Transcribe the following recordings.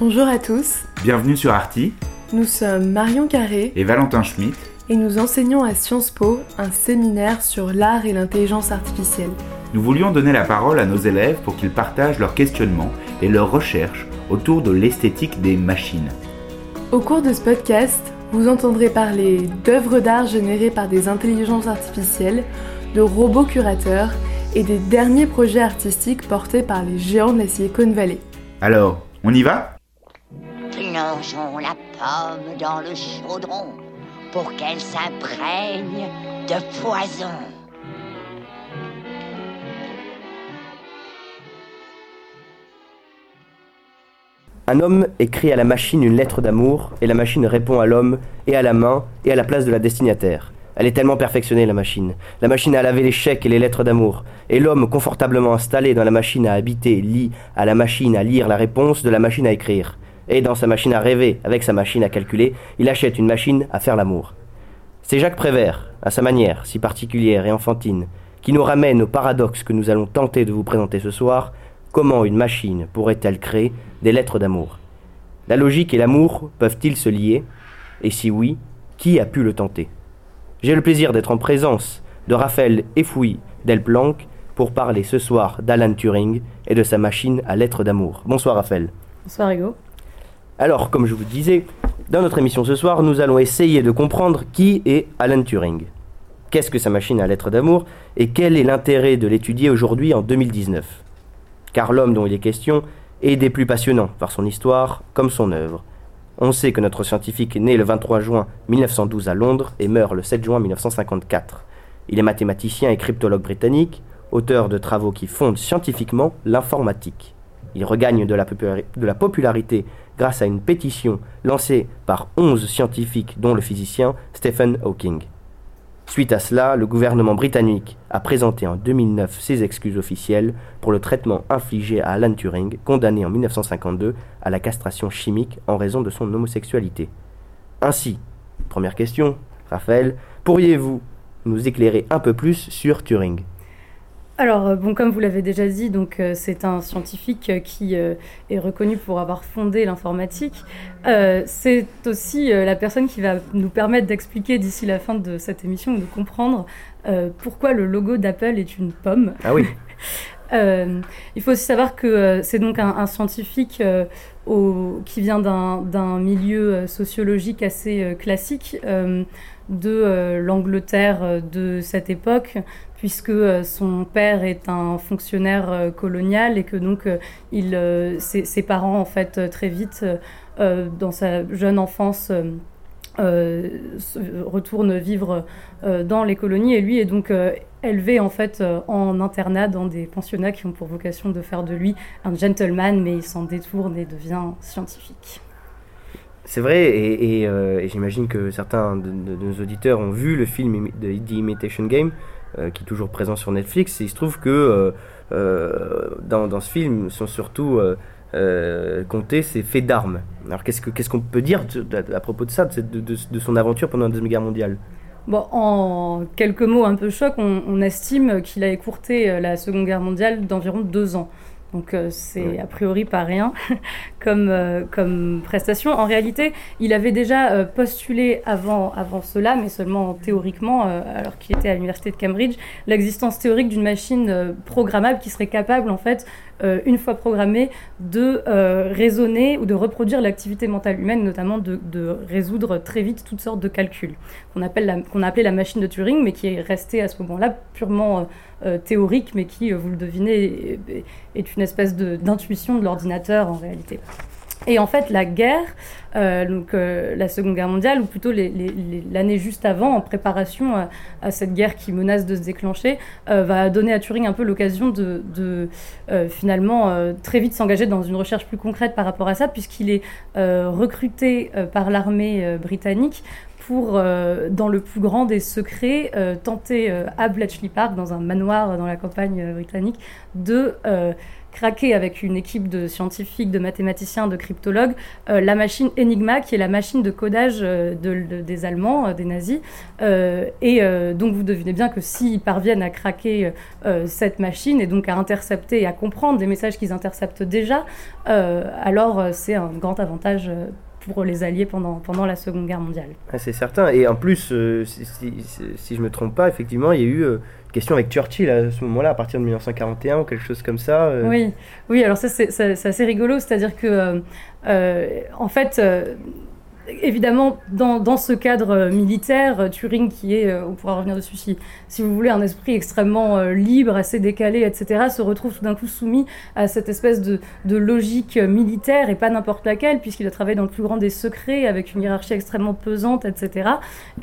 Bonjour à tous, Bienvenue sur Arti nous sommes Marion Carré et Valentin Schmitt. et nous enseignons à Sciences Po un séminaire sur l'art et l'intelligence artificielle. Nous voulions donner la parole à nos élèves pour qu'ils partagent leurs questionnements et leurs recherches autour de l'esthétique des machines. Au cours de ce podcast, vous entendrez parler d'œuvres d'art générées par des intelligences artificielles, de robots curateurs et des derniers projets artistiques portés par les géants de la Silicon Valley. Alors, on y va? Plongeons la pomme dans le chaudron pour qu'elle s'imprègne de poison. Un homme écrit à la machine une lettre d'amour, et la machine répond à l'homme, et à la main, et à la place de la destinataire. Elle est tellement perfectionnée, la machine. La machine a lavé les chèques et les lettres d'amour, et l'homme confortablement installé dans la machine à habiter lit à la machine à lire la réponse de la machine à écrire. Et dans sa machine à rêver, avec sa machine à calculer, il achète une machine à faire l'amour. C'est Jacques Prévert, à sa manière si particulière et enfantine, qui nous ramène au paradoxe que nous allons tenter de vous présenter ce soir. Comment une machine pourrait-elle créer des lettres d'amour? La logique et l'amour peuvent-ils se lier? Et si oui, qui a pu le tenter? J'ai le plaisir d'être en présence de Raphaël Efouy Delplanque pour parler ce soir d'Alan Turing et de sa machine à lettres d'amour. Bonsoir Raphaël. Bonsoir Hugo. Alors, comme je vous disais, dans notre émission ce soir, nous allons essayer de comprendre qui est Alan Turing. Qu'est-ce que sa machine à lettres d'amour et quel est l'intérêt de l'étudier aujourd'hui en 2019 Car l'homme dont il est question est des plus passionnants par son histoire comme son œuvre. On sait que notre scientifique est le 23 juin 1912 à Londres et meurt le 7 juin 1954. Il est mathématicien et cryptologue britannique, auteur de travaux qui fondent scientifiquement l'informatique. Il regagne de la popularité grâce à une pétition lancée par 11 scientifiques dont le physicien Stephen Hawking. Suite à cela, le gouvernement britannique a présenté en 2009 ses excuses officielles pour le traitement infligé à Alan Turing, condamné en 1952 à la castration chimique en raison de son homosexualité. Ainsi, première question, Raphaël, pourriez-vous nous éclairer un peu plus sur Turing? Alors, euh, bon, comme vous l'avez déjà dit, donc euh, c'est un scientifique euh, qui euh, est reconnu pour avoir fondé l'informatique. Euh, c'est aussi la personne qui va nous permettre d'expliquer d'ici la fin de cette émission, de comprendre pourquoi le logo d'Apple est une pomme. Ah oui, il faut aussi savoir que c'est donc un, un scientifique au- qui vient d'un d'un milieu sociologique assez classique de euh, l'Angleterre euh, de cette époque, puisque euh, son père est un fonctionnaire colonial et que donc il, ses, parents en fait très vite dans sa jeune enfance euh, retourne vivre dans les colonies et lui est donc élevé en fait en internat dans des pensionnats qui ont pour vocation de faire de lui un gentleman mais il s'en détourne et devient scientifique. C'est vrai, euh, et j'imagine que certains de, nos auditeurs ont vu le film de The Imitation Game, euh, qui est toujours présent sur Netflix, et il se trouve que euh, dans, ce film sont surtout comptés ses faits d'armes. Alors qu'est-ce que- qu'est-ce qu'on peut dire à propos de ça, de, de- son aventure pendant la Deuxième Guerre mondiale? Bon, en quelques mots un peu choc, on, estime qu'il a écourté la Seconde Guerre mondiale d'environ deux ans. Donc euh, c'est Ouais. a priori pas rien comme, euh, comme prestation. En réalité, il avait déjà euh, postulé avant, avant cela, mais seulement théoriquement, euh, alors qu'il était à l'université de Cambridge, l'existence théorique d'une machine programmable qui serait capable, en fait, euh, une fois programmée, de euh, raisonner ou de reproduire l'activité mentale humaine, notamment de, résoudre très vite toutes sortes de calculs qu'on qu'on a appelé la machine de Turing, mais qui est restée à ce moment-là purement euh, théorique, mais qui, vous le devinez, est, une espèce d'intuition de, l'ordinateur en réalité. Et en fait, la guerre, euh, donc euh, la Seconde Guerre mondiale, ou plutôt l'année juste avant, en préparation à, cette guerre qui menace de se déclencher, euh, va donner à Turing un peu l'occasion de, finalement très vite s'engager dans une recherche plus concrète par rapport à ça, puisqu'il est recruté par l'armée britannique pour, dans le plus grand des secrets, tenter à Bletchley Park, dans un manoir dans la campagne britannique, de craqué avec une équipe de scientifiques, de mathématiciens, de cryptologues, la machine Enigma, qui est la machine de codage des Allemands, des nazis. et donc vous devinez bien que s'ils parviennent à craquer cette machine et donc à intercepter et à comprendre des messages qu'ils interceptent déjà, alors c'est un grand avantage pour les Alliés pendant, pendant la Seconde Guerre mondiale. Ah, c'est certain. Et en plus, euh, si, si, je ne me trompe pas, effectivement, il y a eu euh, une question avec Churchill à ce moment-là, à partir de 1941 ou quelque chose comme ça. Euh. Oui, oui, alors ça c'est assez rigolo, c'est-à-dire que, en fait, évidemment, dans, dans, ce cadre euh, militaire, euh, Turing, qui est, euh, on pourra revenir dessus si, si vous voulez, un esprit extrêmement libre, assez décalé, etc., se retrouve tout d'un coup soumis à cette espèce de, de logique militaire et pas n'importe laquelle, puisqu'il a travaillé dans le plus grand des secrets, avec une hiérarchie extrêmement pesante, etc.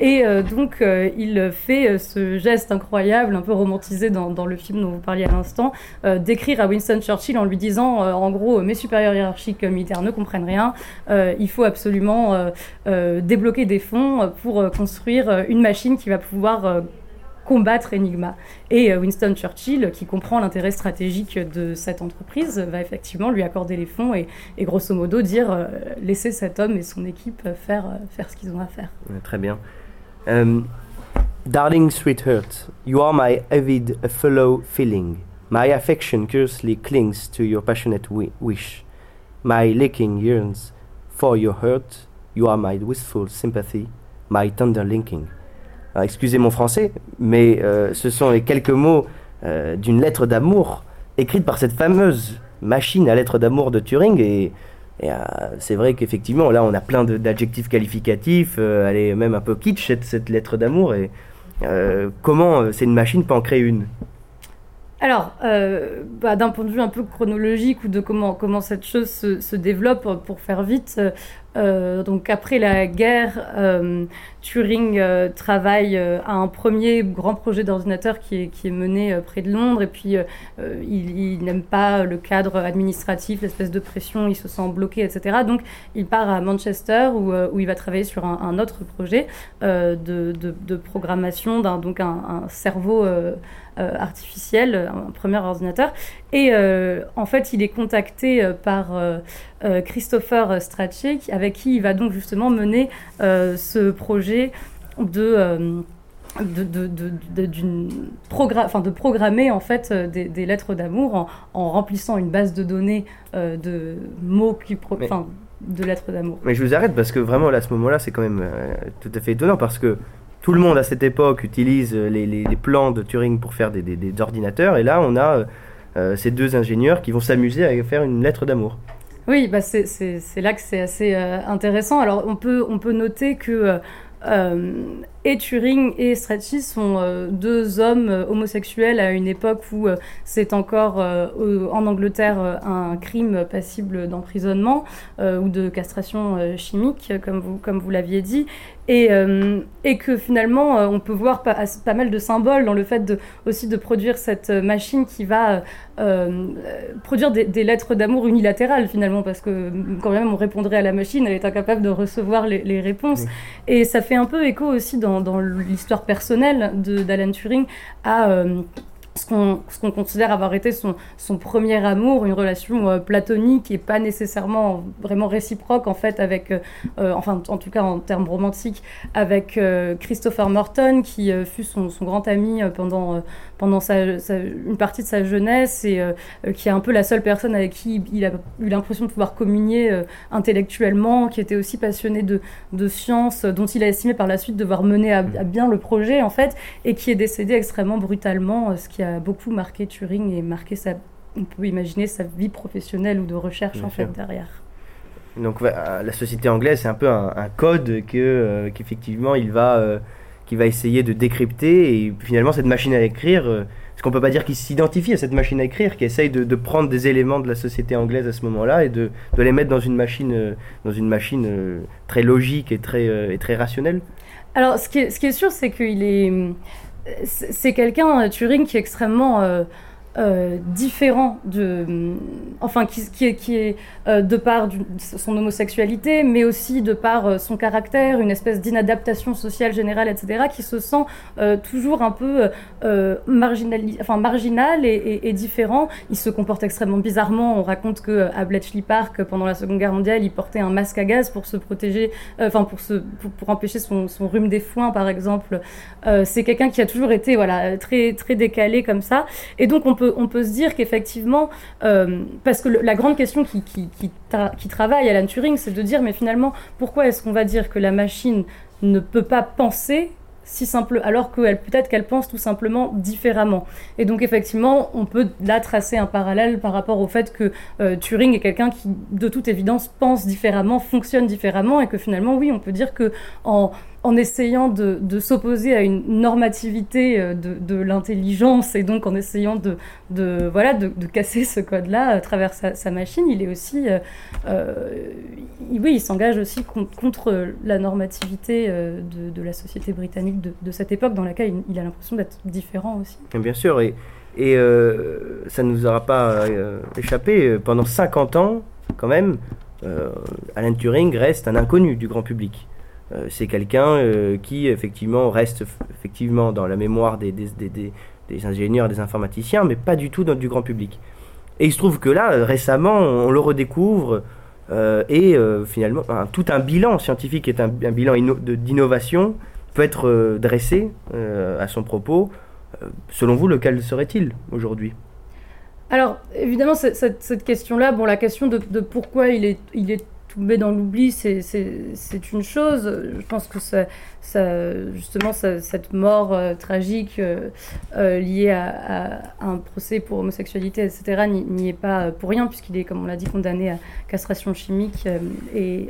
Et donc, il fait ce geste incroyable, un peu romantisé dans, dans le film dont vous parliez à l'instant, d'écrire à Winston Churchill en lui disant, en gros, mes supérieurs hiérarchiques militaires ne comprennent rien, il faut absolument débloquer des fonds pour euh, construire euh, une machine qui va pouvoir combattre Enigma. Et Winston Churchill, qui comprend l'intérêt stratégique de cette entreprise, va effectivement lui accorder les fonds et, grosso modo dire laissez cet homme et son équipe faire, faire ce qu'ils ont à faire. très bien. Darling sweetheart, you are my avid fellow feeling. My affection curiously clings to your passionate wish. My licking yearns for your hurt You are my wistful sympathy, my tender linking. excusez mon français, mais euh, ce sont les quelques mots euh, d'une lettre d'amour écrite par cette fameuse machine à lettres d'amour de Turing. Et, euh, c'est vrai qu'effectivement, là, on a plein d'adjectifs qualificatifs. elle est même un peu kitsch, cette, cette lettre d'amour. Et comment c'est une machine peut en créer une? Alors, bah, d'un point de vue un peu chronologique ou de comment, comment cette chose se, se développe, pour faire vite, euh, donc après la guerre, euh, Turing euh, travaille à un premier grand projet d'ordinateur qui est, qui est mené près de Londres et puis il, n'aime pas le cadre administratif, l'espèce de pression, il se sent bloqué, etc. Donc il part à Manchester où, où il va travailler sur un, autre projet de, de, programmation d'un donc un, un cerveau artificiel, un premier ordinateur. Et en fait, il est contacté par Christopher Strachey avec avec qui il va donc justement mener euh, ce projet de euh, de, de, programmer en fait euh, des, lettres d'amour en, remplissant une base de données de mots qui de lettres d'amour. Mais je vous arrête parce que vraiment là, à ce moment-là, c'est quand même tout à fait étonnant parce que tout le monde à cette époque utilise les, les, plans de Turing pour faire des, des, ordinateurs et là, on a ces deux ingénieurs qui vont s'amuser à faire une lettre d'amour. Oui, bah c'est là que c'est assez euh, intéressant. Alors on peut, on peut noter que euh, euh, et Turing et Strachey sont euh, deux hommes euh, homosexuels à une époque où c'est encore en Angleterre un crime passible d'emprisonnement ou de castration chimique, comme vous, comme vous l'aviez dit. Et, et, que finalement, on peut voir pas, pas, mal de symboles dans le fait de, aussi de produire cette machine qui va produire des, lettres d'amour unilatérales finalement, parce que quand même on répondrait à la machine, elle est incapable de recevoir les, les réponses. Et ça fait un peu écho aussi dans, dans l'histoire personnelle d'Alan Turing à ce qu'on considère avoir été son, son, premier amour, une relation euh, platonique et pas nécessairement vraiment réciproque en fait avec, euh, euh, enfin en tout cas en termes romantiques, avec Christopher Morton qui fut son, son, grand ami pendant, pendant sa, une partie de sa jeunesse et qui est un peu la seule personne avec qui il a eu l'impression de pouvoir communier intellectuellement, qui était aussi passionné de, de sciences, dont il a estimé par la suite devoir mener à, à bien le projet en fait, et qui est décédé extrêmement brutalement, ce qui a beaucoup marqué Turing et marqué sa, on peut imaginer sa vie professionnelle ou de recherche en fait derrière. Donc la société anglaise, c'est un peu un, code que euh, qu'effectivement il va euh, qui va essayer de décrypter et finalement cette machine à écrire, euh, est-ce qu'on peut pas dire qu'il s'identifie à cette machine à écrire, qui essaye de, prendre des éléments de la société anglaise à ce moment-là et de, de, les mettre dans une machine dans une machine très logique et très et très rationnelle. Alors ce qui est, ce qui est sûr, c'est qu'il est c'est quelqu'un, euh, Turing, qui est extrêmement euh, euh, différent de, enfin qui, est, qui est euh, de par son homosexualité, mais aussi de par euh, son caractère, une espèce d'inadaptation sociale générale, etc., qui se sent toujours un peu marginal, enfin marginal et, et, différent. Il se comporte extrêmement bizarrement. On raconte que à Bletchley Park, pendant la Seconde Guerre mondiale, il portait un masque à gaz pour se protéger, enfin pour se, pour, pour, empêcher son, son, rhume des foins, par exemple. C'est quelqu'un qui a toujours été, voilà, très très décalé comme ça, et donc on peut on peut se dire qu'effectivement, euh, parce que la grande question qui, qui, qui, travaille Alan Turing, c'est de dire, mais finalement, pourquoi est-ce qu'on va dire que la machine ne peut pas penser si simple, alors qu'elle peut-être qu'elle pense tout simplement différemment? Et donc effectivement, on peut là tracer un parallèle par rapport au fait que euh, Turing est quelqu'un qui, de toute évidence, pense différemment, fonctionne différemment, et que finalement, oui, on peut dire que en en essayant de, s'opposer à une normativité euh, de, l'intelligence et donc en essayant de, voilà, de, casser ce code-là à travers sa, machine, il est aussi, euh, euh, oui, il s'engage aussi contre, la normativité de, la société britannique de, cette époque dans laquelle il, a l'impression d'être différent aussi. Bien sûr, et, et ça ne nous aura pas échappé, pendant 50 ans, quand même, Alan Turing reste un inconnu du grand public. Euh, c'est quelqu'un euh, qui effectivement reste effectivement dans la mémoire des, des, des, des, ingénieurs, des informaticiens, mais pas du tout dans du grand public. Et il se trouve que là, récemment, on le redécouvre euh, et finalement, tout un bilan scientifique est un, un bilan d'innovation peut être dressé à son propos. selon vous, lequel serait-il aujourd'hui? Alors, évidemment, cette, cette question-là, bon, la question de, de pourquoi il est, il est tomber dans l'oubli, c'est une chose. Je pense que ça, ça justement, cette mort euh, tragique euh, euh, liée à, un procès pour homosexualité, etc., n'y est pas pour rien, puisqu'il est, comme on l'a dit, condamné à castration chimique et,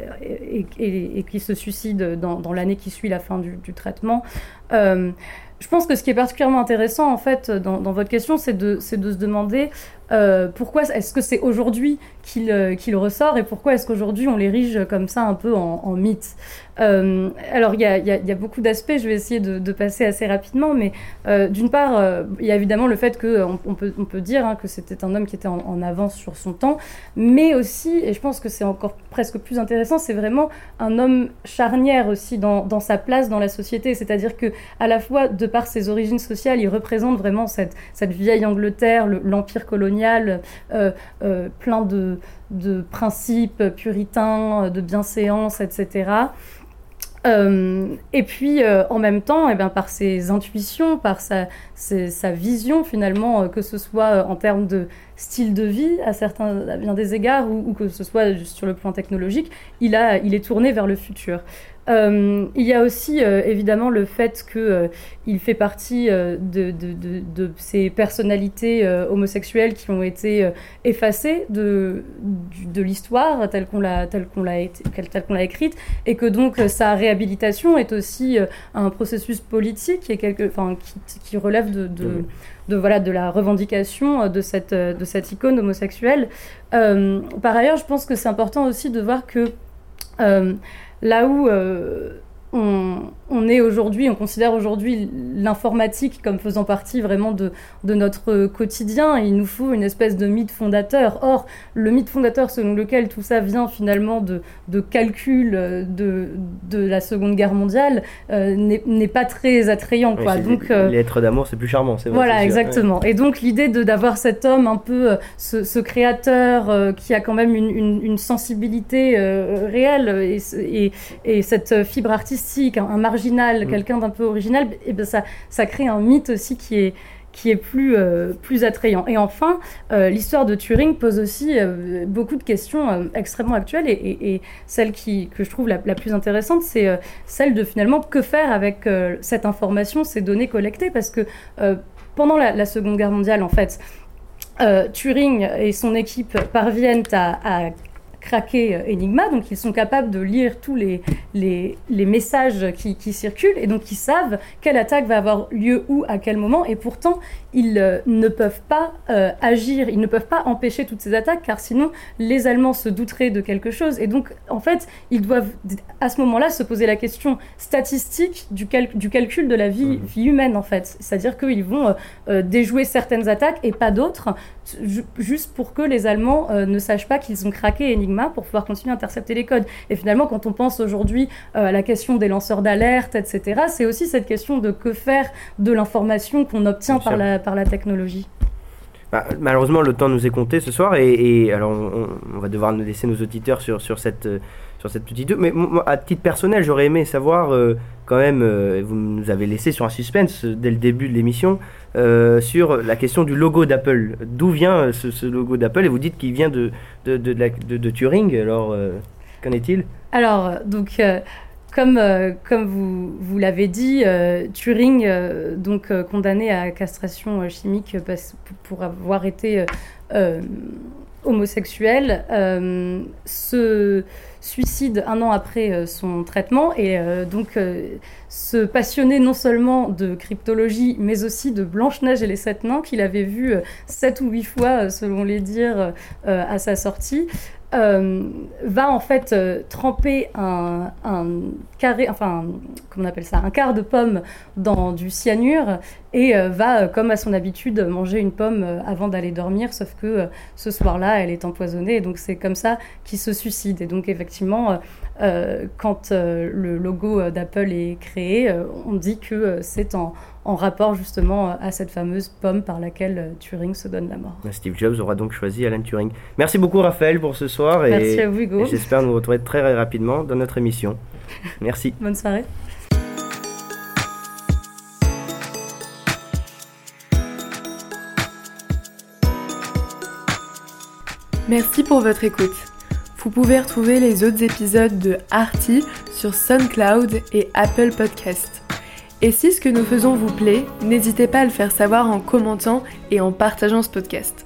et, et, qui se suicide dans, dans l'année qui suit la fin du, traitement. je pense que ce qui est particulièrement intéressant, en fait, dans, dans votre question, c'est de, de se demander euh, pourquoi est-ce que c'est aujourd'hui qu'il euh, ressort et pourquoi est-ce qu'aujourd'hui on l'érige comme ça un peu en mythe? Euh, alors, il y a, beaucoup d'aspects, je vais essayer de, passer assez rapidement, mais d'une part, il y a évidemment le fait qu'on on peut, dire hein, que c'était un homme qui était en, avance sur son temps, mais aussi, et je pense que c'est encore presque plus intéressant, c'est vraiment un homme charnière aussi dans, sa place dans la société, c'est-à-dire que à la fois, de par ses origines sociales, il représente vraiment cette vieille Angleterre, l'empire colonial, plein de, principes puritains, de bienséance, etc. Euh, et puis, euh, en même temps, eh bien, par ses intuitions, par sa, vision finalement, euh, que ce soit en termes de style de vie à certains, bien des égards, ou, que ce soit sur le plan technologique, il est tourné vers le futur. Euh, il y a aussi euh, évidemment le fait qu'il euh, fait partie de, de, de, de, ces personnalités homosexuelles qui ont été effacées de, l'histoire telle qu'on l'a telle qu'on l'a telle qu'on l'a écrite et que donc sa réhabilitation est aussi un processus politique et quelque, enfin, qui, qui relève de, de, voilà, de la revendication de cette, de cette icône homosexuelle. par ailleurs, je pense que c'est important aussi de voir que Là où euh, on, est aujourd'hui, on considère aujourd'hui l'informatique comme faisant partie vraiment de, notre quotidien. il nous faut une espèce de mythe fondateur. Or, le mythe fondateur selon lequel tout ça vient finalement de, de calculs de, la Seconde Guerre mondiale euh, n'est pas très attrayant. Quoi. donc, euh, les êtres d'amour, c'est plus charmant. Vrai, voilà, exactement. Et donc l'idée d'avoir cet homme un peu, euh, ce, créateur qui a quand même une, sensibilité réelle et, et cette fibre artistique un, marginal, mm. quelqu'un d'un peu original, et ben ça, ça crée un mythe aussi qui est, qui est plus, euh, plus attrayant. Et enfin, euh, l'histoire de Turing pose aussi euh, beaucoup de questions extrêmement actuelles et, celle qui, que je trouve la, plus intéressante, c'est celle de finalement que faire avec cette information, ces données collectées, parce que pendant la, Seconde Guerre mondiale, en fait, Turing et son équipe parviennent à craquer Enigma, donc ils sont capables de lire tous les, les, messages qui, qui, circulent, et donc ils savent quelle attaque va avoir lieu où, à quel moment, et pourtant ils ne peuvent pas agir, ils ne peuvent pas empêcher toutes ces attaques, car sinon les Allemands se douteraient de quelque chose, et donc en fait ils doivent à ce moment-là se poser la question statistique du, du calcul de la vie, mmh. vie humaine en fait, c'est-à-dire qu'ils vont déjouer certaines attaques et pas d'autres, juste pour que les Allemands euh, ne sachent pas qu'ils ont craqué Enigma pour pouvoir continuer à intercepter les codes. Et finalement, quand on pense aujourd'hui euh, à la question des lanceurs d'alerte, etc., c'est aussi cette question de que faire de l'information qu'on obtient par la, par la technologie. Bah, malheureusement, le temps nous est compté ce soir et, alors on, va devoir nous laisser nos auditeurs sur, sur cette sur cette petite. Mais à titre personnel, j'aurais aimé savoir euh, quand même. vous nous avez laissé sur un suspense dès le début de l'émission. Euh, sur la question du logo d'Apple. D'où vient euh, ce, logo d'Apple Et vous dites qu'il vient de, de, de, Turing. Alors, euh, qu'en est-il? Alors, donc. comme, comme vous, vous l'avez dit, Turing, donc condamné à castration chimique pour avoir été homosexuel, se suicide un an après euh, son traitement et euh, donc euh, se passionner non seulement de cryptologie mais aussi de Blanche-Neige et les Sept Nains qu'il avait vu sept ou huit fois selon les dires à sa sortie. Va en fait tremper un, carré, enfin, comment on appelle ça, un quart de pomme dans du cyanure et va, comme à son habitude, manger une pomme avant d'aller dormir, sauf que ce soir-là, elle est empoisonnée, et donc c'est comme ça qu'il se suicide. Et donc effectivement, euh, euh, quand euh, le logo d'Apple est créé, on dit que c'est en, rapport justement à cette fameuse pomme par laquelle Turing se donne la mort. Steve Jobs aura donc choisi Alan Turing. Merci beaucoup Raphaël pour ce soir Merci à vous Hugo. et j'espère nous retrouver très rapidement dans notre émission. Merci. Bonne soirée. Merci pour votre écoute. Vous pouvez retrouver les autres épisodes de Arty sur SoundCloud et Apple Podcast. Et si ce que nous faisons vous plaît, n'hésitez pas à le faire savoir en commentant et en partageant ce podcast.